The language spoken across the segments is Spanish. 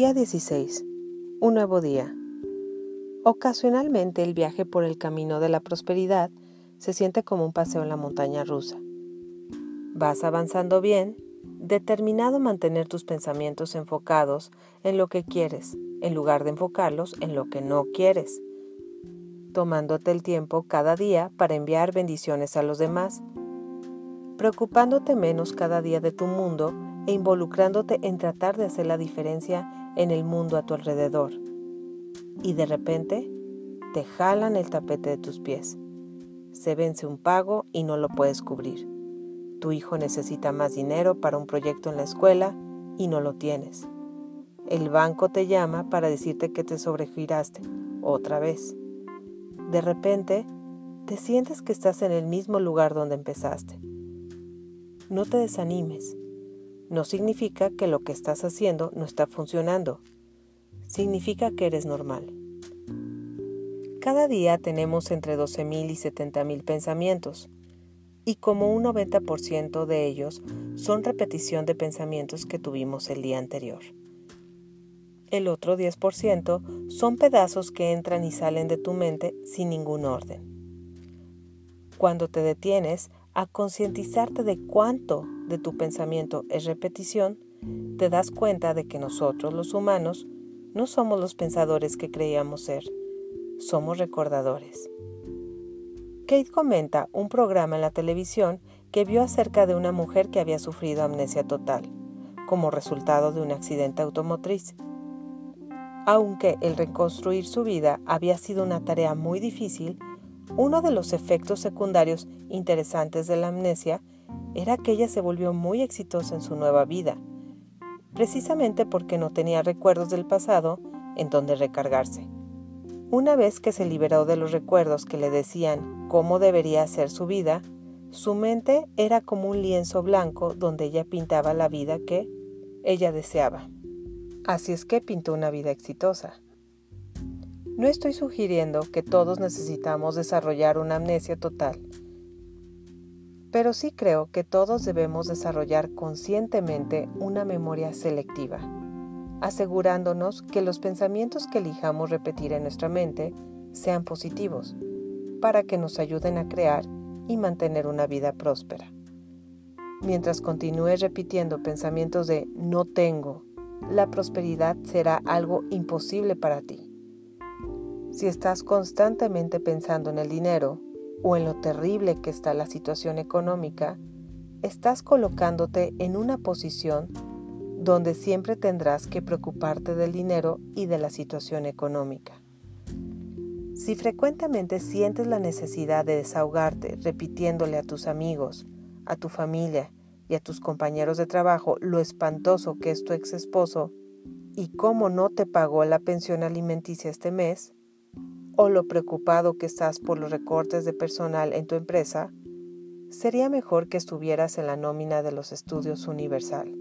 Día 16. Un nuevo día. Ocasionalmente el viaje por el camino de la prosperidad se siente como un paseo en la montaña rusa. Vas avanzando bien, determinado a mantener tus pensamientos enfocados en lo que quieres, en lugar de enfocarlos en lo que no quieres, tomándote el tiempo cada día para enviar bendiciones a los demás, preocupándote menos cada día de tu mundo e involucrándote en tratar de hacer la diferencia en el mundo a tu alrededor. Y de repente te jalan el tapete de tus pies. Se vence un pago y no lo puedes cubrir. Tu hijo necesita más dinero para un proyecto en la escuela y no lo tienes. El banco te llama para decirte que te sobregiraste otra vez. De repente, te sientes que estás en el mismo lugar donde empezaste. No te desanimes no significa que lo que estás haciendo no está funcionando. Significa que eres normal. Cada día tenemos entre 12.000 y 70.000 pensamientos, y como un 90% de ellos son repetición de pensamientos que tuvimos el día anterior. El otro 10% son pedazos que entran y salen de tu mente sin ningún orden. Cuando te detienes a concientizarte de cuánto de tu pensamiento es repetición, te das cuenta de que nosotros los humanos no somos los pensadores que creíamos ser, somos recordadores. Kate comenta un programa en la televisión que vio acerca de una mujer que había sufrido amnesia total, como resultado de un accidente automotriz. Aunque el reconstruir su vida había sido una tarea muy difícil, uno de los efectos secundarios interesantes de la amnesia era que ella se volvió muy exitosa en su nueva vida, precisamente porque no tenía recuerdos del pasado en donde recargarse. Una vez que se liberó de los recuerdos que le decían cómo debería ser su vida, su mente era como un lienzo blanco donde ella pintaba la vida que ella deseaba. Así es que pintó una vida exitosa. No estoy sugiriendo que todos necesitamos desarrollar una amnesia total pero sí creo que todos debemos desarrollar conscientemente una memoria selectiva, asegurándonos que los pensamientos que elijamos repetir en nuestra mente sean positivos, para que nos ayuden a crear y mantener una vida próspera. Mientras continúes repitiendo pensamientos de no tengo, la prosperidad será algo imposible para ti. Si estás constantemente pensando en el dinero, o en lo terrible que está la situación económica, estás colocándote en una posición donde siempre tendrás que preocuparte del dinero y de la situación económica. Si frecuentemente sientes la necesidad de desahogarte repitiéndole a tus amigos, a tu familia y a tus compañeros de trabajo lo espantoso que es tu ex esposo y cómo no te pagó la pensión alimenticia este mes, o lo preocupado que estás por los recortes de personal en tu empresa, sería mejor que estuvieras en la nómina de los estudios Universal,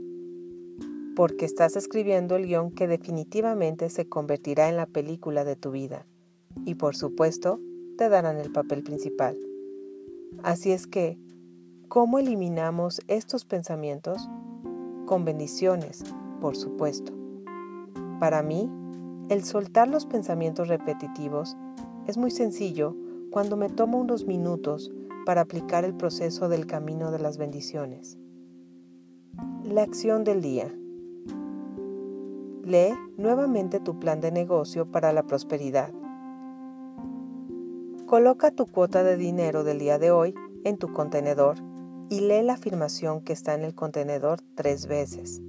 porque estás escribiendo el guion que definitivamente se convertirá en la película de tu vida, y por supuesto te darán el papel principal. Así es que, ¿cómo eliminamos estos pensamientos? Con bendiciones, por supuesto. Para mí, el soltar los pensamientos repetitivos es muy sencillo cuando me tomo unos minutos para aplicar el proceso del camino de las bendiciones. La acción del día. Lee nuevamente tu plan de negocio para la prosperidad. Coloca tu cuota de dinero del día de hoy en tu contenedor y lee la afirmación que está en el contenedor tres veces.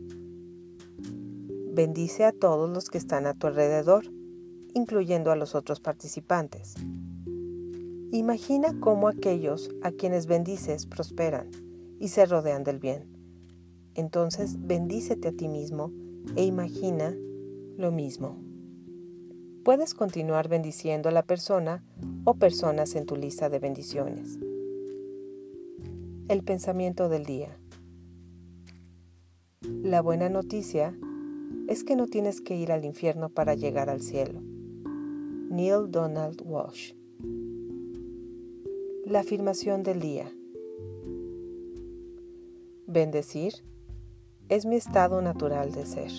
Bendice a todos los que están a tu alrededor incluyendo a los otros participantes. Imagina cómo aquellos a quienes bendices prosperan y se rodean del bien. Entonces bendícete a ti mismo e imagina lo mismo. Puedes continuar bendiciendo a la persona o personas en tu lista de bendiciones. El pensamiento del día. La buena noticia es que no tienes que ir al infierno para llegar al cielo. Neil Donald Walsh. La afirmación del día. Bendecir es mi estado natural de ser.